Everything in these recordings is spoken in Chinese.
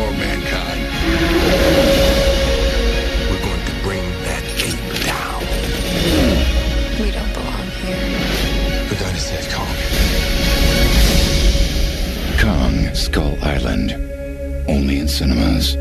for mankind. We're going to bring that ape down. We don't belong here. The dinosaur said Kong. Kong Skull Island. Only in cinemas.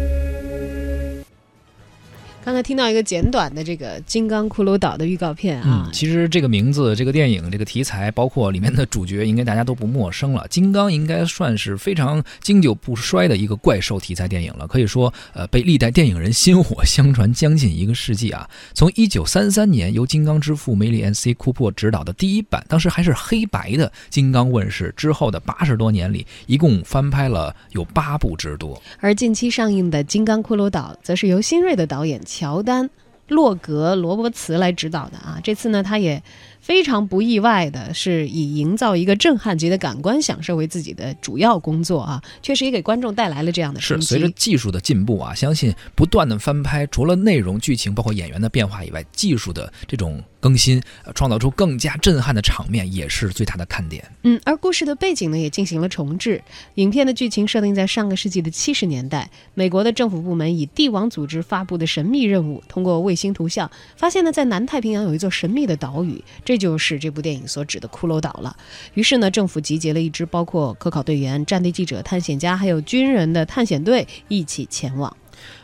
刚才听到一个简短的这个《金刚骷髅岛》的预告片啊嗯，，其实这个名字、这个电影、这个题材，包括里面的主角，应该大家都不陌生了。金刚应该算是非常经久不衰的一个怪兽题材电影了，可以说，呃，被历代电影人薪火相传将近一个世纪啊。从一九三三年由金刚之父梅里安 ·C· 库珀执导的第一版，当时还是黑白的《金刚》问世之后的八十多年里，一共翻拍了有八部之多。而近期上映的《金刚骷髅岛》则是由新锐的导演乔丹·洛格罗伯茨来指导的啊。这次呢，他也非常不意外的是以营造一个震撼级的感官享受为自己的主要工作啊，确实也给观众带来了这样的冲是随着。技术的进步啊，相信不断的翻拍，除了内容、剧情，包括演员的变化以外，技术的这种更新，呃创造出更加震撼的场面，也是最大的看点。嗯，而故事的背景呢也进行了重置。影片的剧情设定在上个世纪的七十年代，美国的政府部门以帝王组织发布的神秘任务，通过卫星图像发现呢，在南太平洋有一座神秘的岛屿，这就是这部电影所指的骷髅岛了。于是呢，政府集结了一支包括科考队员、战地记者、探险家还有军人的探险队一起前往。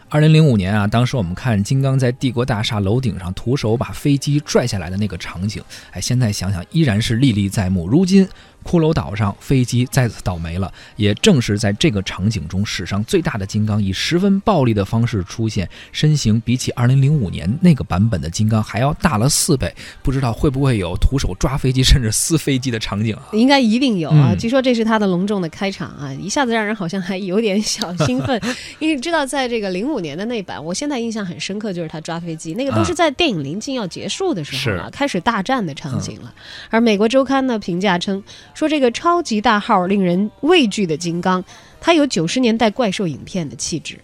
二零零五年啊，当时我们看金刚在帝国大厦楼顶上徒手把飞机拽下来的那个场景，哎，现在想想依然是历历在目。如今骷髅岛上飞机再次倒霉了，也正是在这个场景中，史上最大的金刚以十分暴力的方式出现，身形比起二零零五年那个版本的金刚还要大了四倍。不知道会不会有徒手抓飞机甚至撕飞机的场景啊？应该一定有啊！嗯据说这是他的隆重的开场啊，一下子让人好像还有点小兴奋，因为知道在这个零五年的那版，我现在印象很深刻，就是他抓飞机，那个都是在电影临近要结束的时候了，是开始大战的场景了。而美国周刊呢评价称，说这个超级大号令人畏惧的金刚，它有九十年代怪兽影片的气质。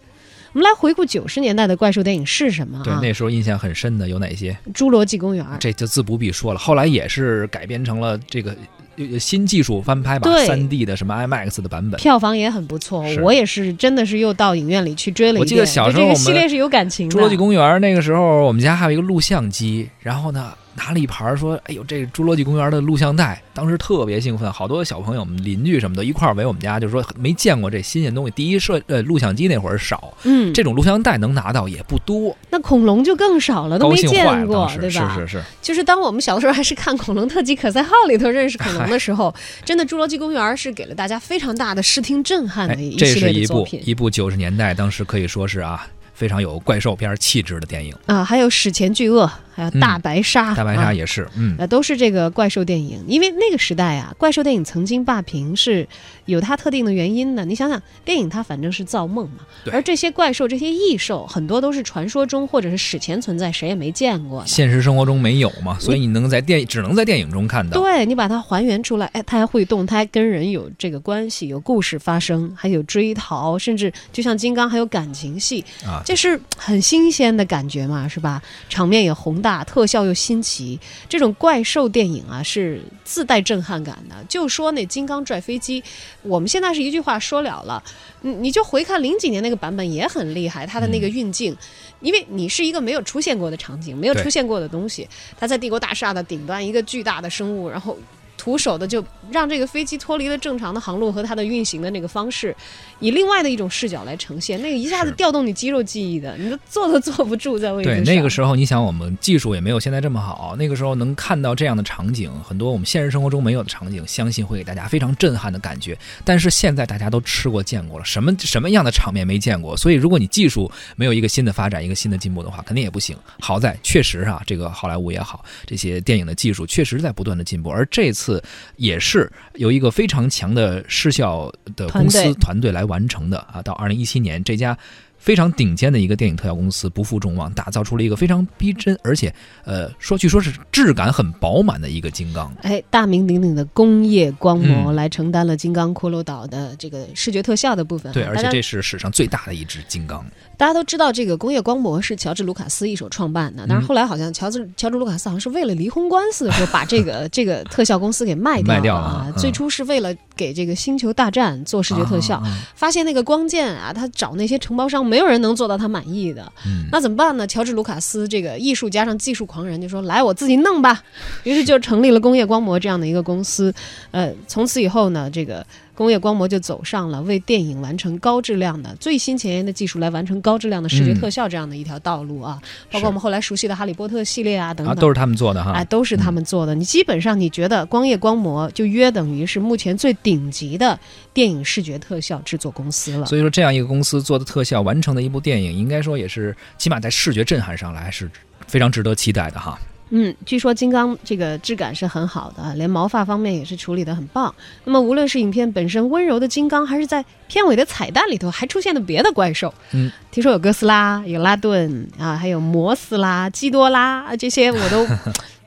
我们来回顾九十年代的怪兽电影是什么对，啊？那时候印象很深的有哪些？侏罗纪公园》这就自不必说了。后来也是改编成了这个呃新技术翻拍吧，对三 D 的什么 IMAX 的版本。票房也很不错，我也是真的是又到影院里去追了一遍。我记得小时候这个我们系列是有感情的。侏罗纪公园那个时候，我们家还有一个录像机，然后呢拿了一盘儿说：“哎呦，这侏罗纪公园的录像带。”当时特别兴奋，好多小朋友、我们邻居什么的一块儿围我们家，就说没见过这新鲜东西。第一，摄呃录像机那会儿少，嗯，这种录像带能拿到也不多，那恐龙就更少了，都没。见过对吧？是是是，就是当我们小的时候还是看《恐龙特辑可赛号》里头认识恐龙的时候，真的《侏罗纪公园》是给了大家非常大的视听震撼哎的一，系列是一部一部九十年代当时可以说是啊非常有怪兽片气质的电影，啊，还有《史前巨鳄》，还有《大白鲨》嗯大白啊鲨也是，嗯。呃，都是这个怪兽电影，因为那个时代啊，怪兽电影曾经霸屏是有它特定的原因的。你想想，电影它反正是造梦嘛，而这些怪兽、这些异兽，很多都是传说中或者是史前存在，谁也没见过。现实生活中没有嘛，所以你能在电只能在电影中看到。对你把它还原出来，哎，它还会动，它还跟人有这个关系，有故事发生，还有追逃，甚至就像金刚还有感情戏，啊，这是很新鲜的感觉嘛，是吧？场面也宏大，特效又新奇，这种怪兽电影啊是自带震撼感的。就说那金刚拽飞机，我们现在是一句话说了了，你你就回看零几年那个版本也很厉害，它的那个运镜，因为你是一个没有出现过的场景，没有出现过的东西，它在帝国大厦的顶端一个巨大的生物，然后。徒手的就让这个飞机脱离了正常的航路和它的运行的那个方式，以另外的一种视角来呈现，那个一下子调动你肌肉记忆的，你都坐都坐不住在位置对，那个时候你想，我们技术也没有现在这么好，那个时候能看到这样的场景，很多我们现实生活中没有的场景，相信会给大家非常震撼的感觉。但是现在大家都吃过见过了，什么什么样的场面没见过？所以如果你技术没有一个新的发展，一个新的进步的话，肯定也不行。好在确实啊，这个好莱坞也好，这些电影的技术确实在不断的进步，而这次也是由一个非常强的视效的公司团队来完成的啊。到二零一七年，这家非常顶尖的一个电影特效公司不负众望，打造出了一个非常逼真，而且呃说据说是质感很饱满的一个金刚。哎，大名鼎鼎的工业光魔嗯来承担了金刚骷髅岛的这个视觉特效的部分哈。对，而且这是史上最大的一只金刚。大家都知道，这个工业光魔是乔治卢卡斯一手创办的，但嗯是后来好像乔治乔治卢卡斯好像是为了离婚官司的时候，把这个 这个特效公司给卖掉卖掉了啊。嗯最初是为了给这个星球大战做视觉特效，发现那个光剑啊，他找那些承包商，没有人能做到他满意的。嗯那怎么办呢？乔治卢卡斯这个艺术加上技术狂人就说：“来，我自己弄吧。”于是就成立了工业光魔这样的一个公司。呃，从此以后呢，这个工业光魔就走上了为电影完成高质量的最新前沿的技术来完成高质量的视觉嗯特效这样的一条道路啊。包括我们后来熟悉的《哈利波特》系列啊等等，啊，都是他们做的哈。哎，都是他们做的。你基本上你觉得光业光魔就约等于是目前最顶级的电影视觉特效制作公司了。所以说，这样一个公司做的特效完成的一部电影，应该说也是起码在视觉震撼上来是非常值得期待的哈。嗯，据说金刚这个质感是很好的，连毛发方面也是处理的很棒。那么无论是影片本身温柔的金刚，还是在片尾的彩蛋里头还出现了别的怪兽，嗯，听说有哥斯拉、有拉顿啊，还有摩斯拉、基多拉啊，这些我都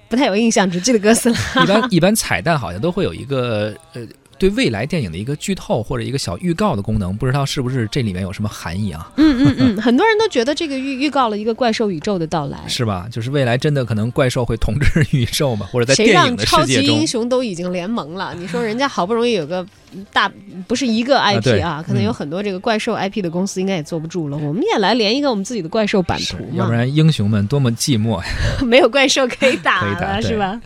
不太有印象，只记得哥斯拉。一般一般彩蛋好像都会有一个呃。对未来电影的一个剧透或者一个小预告的功能，不知道是不是这里面有什么含义啊？嗯嗯嗯，很多人都觉得这个预预告了一个怪兽宇宙的到来。是吧？就是未来真的可能怪兽会统治宇宙嘛，或者在谁电影的让超级英，雄都已经联盟了？你说人家好不容易有个大，不是一个 IP 对啊，可能有嗯很多这个怪兽 IP 的公司应该也坐不住了。我们也来连一个我们自己的怪兽版图嘛，要不然英雄们多么寂寞呀！没有怪兽可以打可以打了，是吧？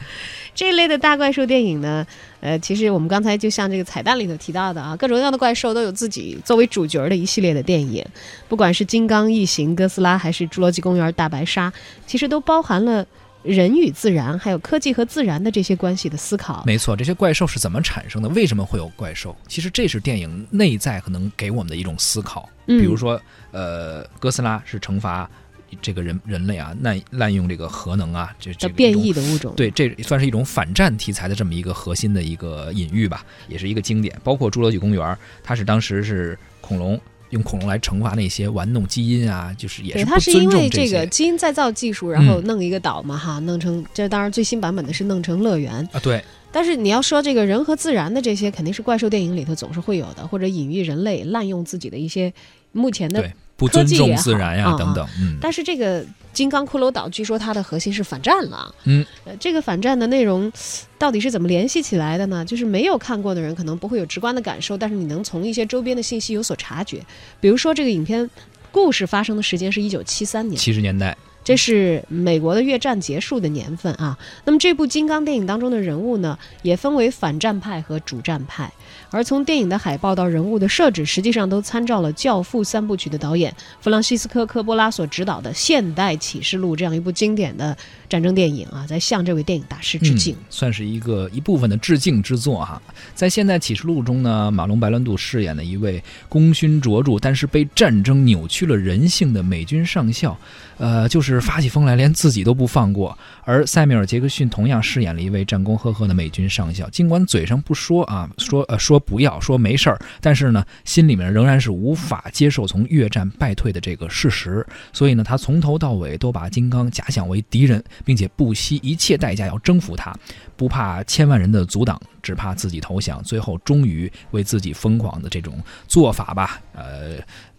这一类的大怪兽电影呢，呃，其实我们刚才就像这个彩蛋里头提到的啊，各种各样的怪兽都有自己作为主角的一系列的电影，不管是金刚、异形、哥斯拉，还是侏罗纪公园、大白鲨，其实都包含了人与自然，还有科技和自然的这些关系的思考。没错，这些怪兽是怎么产生的？为什么会有怪兽？其实这是电影内在可能给我们的一种思考。嗯比如说，呃，哥斯拉是惩罚这个人人类啊，滥滥用这个核能啊，这这变异的物种，对，这算是一种反战题材的这么一个核心的一个隐喻吧，也是一个经典。包括《侏罗纪公园》，它是当时是恐龙用恐龙来惩罚那些玩弄基因啊，就是也对，是不尊它是因为这个基因再造技术，然后嗯弄一个岛嘛，哈，弄成这当然最新版本的是弄成乐园。啊，对，但是你要说这个人和自然的这些，肯定是怪兽电影里头总是会有的，或者隐喻人类滥用自己的一些目前的对。不尊重自然呀、啊等等，嗯，但是这个金刚骷髅岛，据说它的核心是反战了。嗯，呃，这个反战的内容到底是怎么联系起来的呢？就是没有看过的人可能不会有直观的感受，但是你能从一些周边的信息有所察觉。比如说，这个影片故事发生的时间是一九七三年，七十年代，这是美国的越战结束的年份啊。那么这部金刚电影当中的人物呢，也分为反战派和主战派。而从电影的海报到人物的设置，实际上都参照了《教父》三部曲的导演弗朗西斯科·科波拉所执导的《现代启示录》这样一部经典的战争电影啊，在向这位电影大师致敬。算是一个一部分的致敬之作哈。在《现代启示录》中呢，马龙·白兰度饰演的一位功勋卓著，但是被战争扭曲了人性的美军上校，呃，就是发起疯来连自己都不放过。而塞缪尔·杰克逊同样饰演了一位战功赫赫的美军上校，尽管嘴上不说啊，说呃说不要，说没事儿，但是呢，心里面仍然是无法接受从越战败退的这个事实。所以呢，他从头到尾都把金刚假想为敌人，并且不惜一切代价要征服他，不怕千万人的阻挡，只怕自己投降。最后终于为自己疯狂的这种做法吧，呃，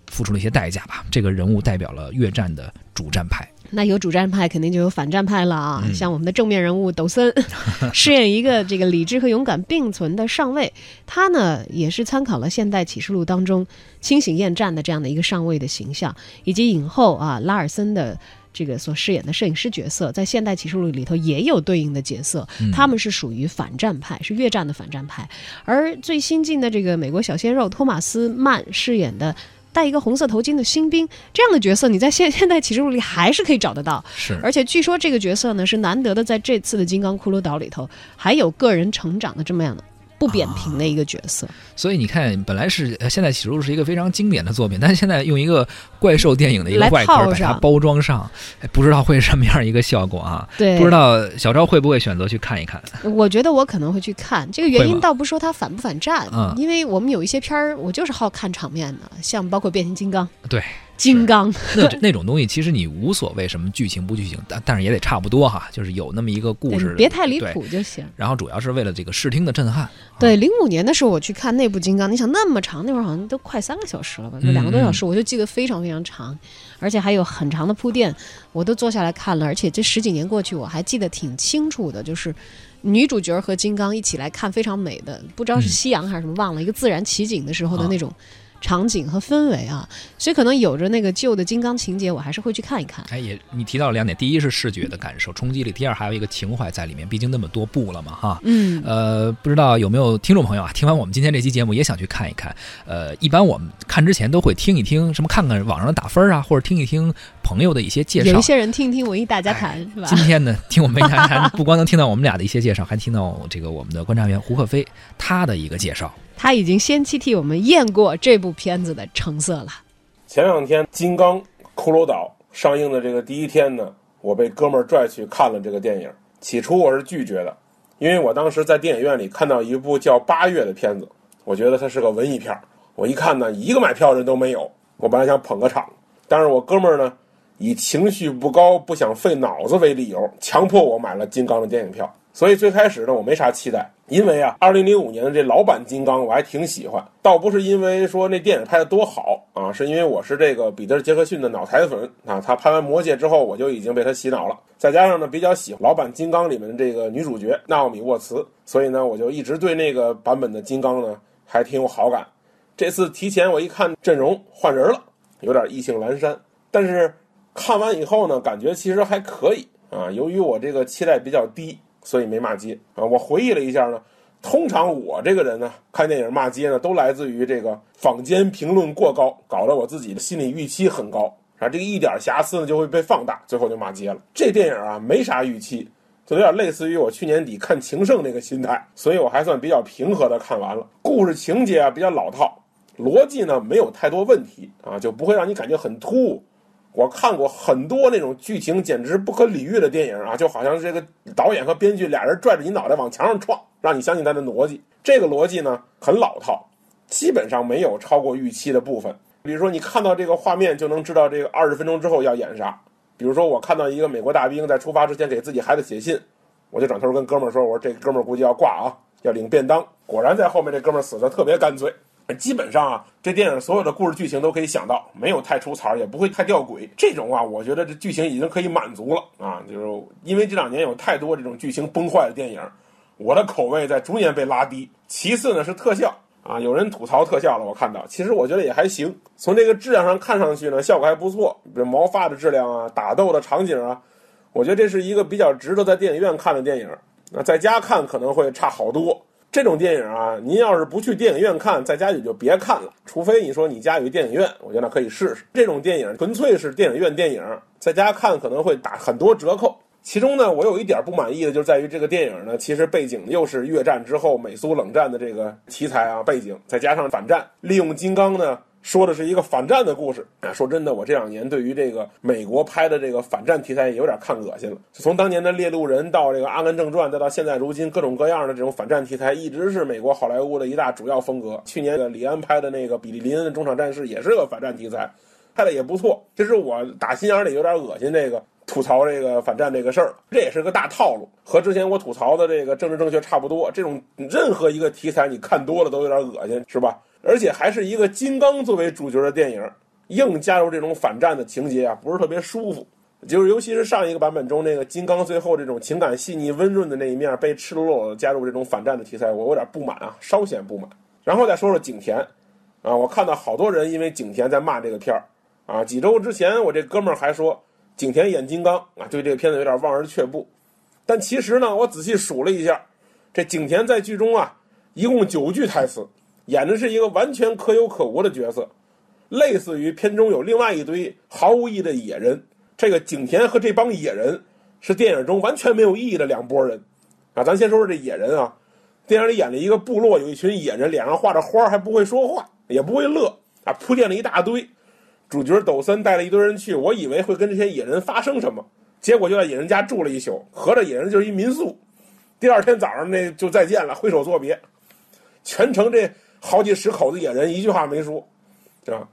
付出了一些代价吧。这个人物代表了越战的主战派。那有主战派，肯定就有反战派了啊！嗯像我们的正面人物抖森，饰演一个这个理智和勇敢并存的上尉，他呢也是参考了《现代启示录》当中清醒厌战的这样的一个上尉的形象，以及影后啊拉尔森的。这个所饰演的摄影师角色，在《现代启示录》里头也有对应的角色，嗯他们是属于反战派，是越战的反战派。而最新进的这个美国小鲜肉托马斯曼饰演的戴一个红色头巾的新兵这样的角色，你在现 现代启示录里还是可以找得到。是，而且据说这个角色呢是难得的，在这次的金刚骷髅岛里头还有个人成长的这么样的不扁平的一个角色。所以你看，本来是呃现在启示录是一个非常经典的作品，但是现在用一个怪兽电影的一个来外壳把它包装上，哎，不知道会是什么样一个效果啊？对，不知道小昭会不会选择去看一看？我觉得我可能会去看。这个原因倒不说它反不反战，嗯因为我们有一些片儿，我就是好看场面的，像包括变形金刚。对金刚，那那种东西其实你无所谓什么剧情不剧情，但但是也得差不多哈，就是有那么一个故事，别太离谱就行。然后主要是为了这个视听的震撼。对，零五年的时候我去看那部《金刚》，你想那么长，那会儿好像都快三个小时了吧，就嗯两个多小时，我就记得非常非常长，而且还有很长的铺垫，我都坐下来看了，而且这十几年过去，我还记得挺清楚的，就是女主角和金刚一起来看非常美的，不知道是嗯夕阳还是什么，忘了一个自然奇景的时候的啊那种。场景和氛围啊，所以可能有着那个旧的金刚情节，我还是会去看一看。哎，也你提到了两点，第一是视觉的感受冲击力，第二还有一个情怀在里面，毕竟那么多部了嘛哈。嗯，呃，不知道有没有听众朋友啊，听完我们今天这期节目也想去看一看。呃，一般我们看之前都会听一听，什么看看网上的打分啊，或者听一听朋友的一些介绍有一。些人听听文艺大家谈、是吧今？天呢，听我们大家谈，不光能听到我们俩的一些介绍，还听到这个我们的观察员胡克飞他的一个介绍。他已经先期替我们验过这部片子的成色了。前两天《金刚：骷髅岛》上映的这个第一天呢，我被哥们儿拽去看了这个电影。起初我是拒绝的，因为我当时在电影院里看到一部叫《八月》的片子，我觉得它是个文艺片儿。我一看呢，一个买票人都没有。我本来想捧个场，但是我哥们儿呢，以情绪不高、不想费脑子为理由，强迫我买了《金刚》的电影票。所以最开始呢，我没啥期待，因为啊，二零零五年的这老版金刚我还挺喜欢，倒不是因为说那电影拍的多好啊，是因为我是这个彼得·杰克逊的脑残粉啊，他拍完《魔戒》之后，我就已经被他洗脑了，再加上呢比较喜欢老版金刚里面的这个女主角纳奥米·沃茨，所以呢，我就一直对那个版本的金刚呢还挺有好感。这次提前我一看阵容换人了，有点意兴阑珊，但是看完以后呢，感觉其实还可以啊。由于我这个期待比较低，所以没骂街啊。我回忆了一下呢，通常我这个人呢，看电影骂街呢，都来自于这个坊间评论过高，搞得我自己的心理预期很高啊，这个一点瑕疵呢就会被放大，最后就骂街了。这电影啊，没啥预期。就有点类似于我去年底看《情圣》那个心态，所以我还算比较平和的看完了。故事情节啊比较老套，逻辑呢没有太多问题啊，就不会让你感觉很突兀。我看过很多那种剧情简直不可理喻的电影啊，就好像这个导演和编剧俩人拽着你脑袋往墙上撞，让你相信他的逻辑。这个逻辑呢很老套，基本上没有超过预期的部分。比如说你看到这个画面就能知道这个二十分钟之后要演啥。比如说我看到一个美国大兵在出发之前给自己孩子写信，我就转头跟哥们儿说：“我说这哥们儿估计要挂啊，要领便当。”果然在后面这哥们儿死的特别干脆。基本上啊，这电影所有的故事剧情都可以想到，没有太出彩儿，也不会太吊诡。这种啊，我觉得这剧情已经可以满足了啊。就是因为这两年有太多这种剧情崩坏的电影，我的口味在逐年被拉低。其次呢是特效啊，有人吐槽特效了，我看到，其实我觉得也还行。从这个质量上看上去呢，效果还不错，比如毛发的质量啊，打斗的场景啊，我觉得这是一个比较值得在电影院看的电影。那在家看可能会差好多。这种电影啊，您要是不去电影院看，在家里就别看了。除非你说你家有电影院，我觉得可以试试。这种电影纯粹是电影院电影，在家看可能会打很多折扣。其中呢，我有一点不满意的，就在于这个电影呢，其实背景又是越战之后美苏冷战的这个题材啊背景，再加上反战，利用金刚呢说的是一个反战的故事啊。说真的，我这两年对于这个美国拍的这个反战题材也有点看恶心了。从当年的《猎鹿人》到这个《阿甘正传》，再到现在如今各种各样的这种反战题材，一直是美国好莱坞的一大主要风格。去年的李安拍的那个《比利林恩的中场战事》也是个反战题材，拍的也不错。其实我打心眼里有点恶心这个。吐槽这个反战这个事儿，这也是个大套路，和之前我吐槽的这个政治正确差不多。这种任何一个题材你看多了都有点恶心，是吧？而且还是一个金刚作为主角的电影，硬加入这种反战的情节啊，不是特别舒服。就是尤其是上一个版本中那个金刚最后这种情感细腻温润的那一面被赤裸裸的加入这种反战的题材，我有点不满啊，稍显不满。然后再说说景甜，啊，我看到好多人因为景甜在骂这个片儿，啊，几周之前我这哥们儿还说。景甜演金刚啊，对这个片子有点望而却步。但其实呢，我仔细数了一下，这景甜在剧中啊，一共九句台词，演的是一个完全可有可无的角色，类似于片中有另外一堆毫无意义的野人。这个景甜和这帮野人是电影中完全没有意义的两拨人啊。咱先说说这野人啊，电影里演了一个部落，有一群野人，脸上画着花，还不会说话，也不会乐啊，铺垫了一大堆。主角抖森带了一堆人去，我以为会跟这些野人发生什么，结果就在野人家住了一宿，合着野人就是一民宿。第二天早上那就再见了，挥手作别。全程这好几十口子野人一句话没说，啊。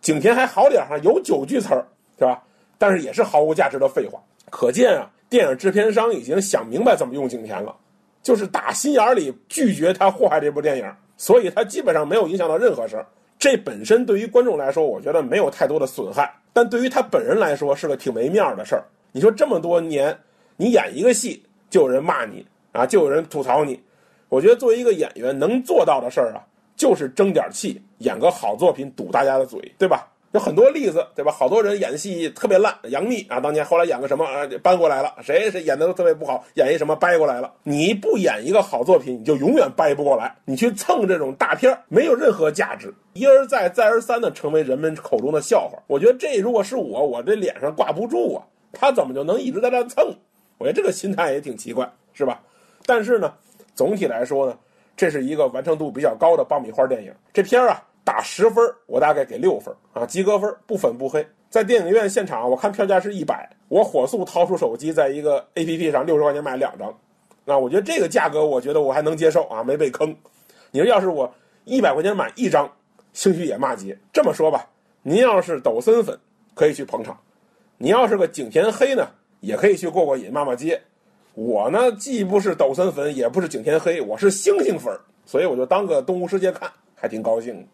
景甜还好点哈，有九句词儿，是吧？但是也是毫无价值的废话。可见啊，电影制片商已经想明白怎么用景甜了，就是打心眼里拒绝他祸害这部电影，所以他基本上没有影响到任何事儿。这本身对于观众来说，我觉得没有太多的损害，但对于他本人来说是个挺没面儿的事儿。你说这么多年，你演一个戏就有人骂你啊，就有人吐槽你。我觉得作为一个演员能做到的事儿啊，就是争点气，演个好作品堵大家的嘴，对吧？有很多例子，对吧？好多人演戏特别烂，杨幂啊，当年后来演个什么啊，搬过来了，谁谁演的都特别不好，演一什么掰过来了。你不演一个好作品，你就永远掰不过来。你去蹭这种大片儿，没有任何价值，一而再，再而三的成为人们口中的笑话。我觉得这如果是我，我这脸上挂不住啊，他怎么就能一直在那蹭？我觉得这个心态也挺奇怪，是吧？但是呢。总体来说呢，这是一个完成度比较高的爆米花电影。这片儿啊，打十分，我大概给六分啊，及格分，不粉不黑。在电影院现场，我看票价是一百，我火速掏出手机，在一个 A P P 上六十块钱买两张。那我觉得这个价格，我觉得我还能接受啊，没被坑。你说要是我一百块钱买一张，兴许也骂街。这么说吧，您要是抖森粉，可以去捧场；你要是个景甜黑呢，也可以去过过瘾，骂骂街。我呢，既不是抖森粉，也不是景甜黑，我是星星粉所以我就当个动物世界看，还挺高兴的。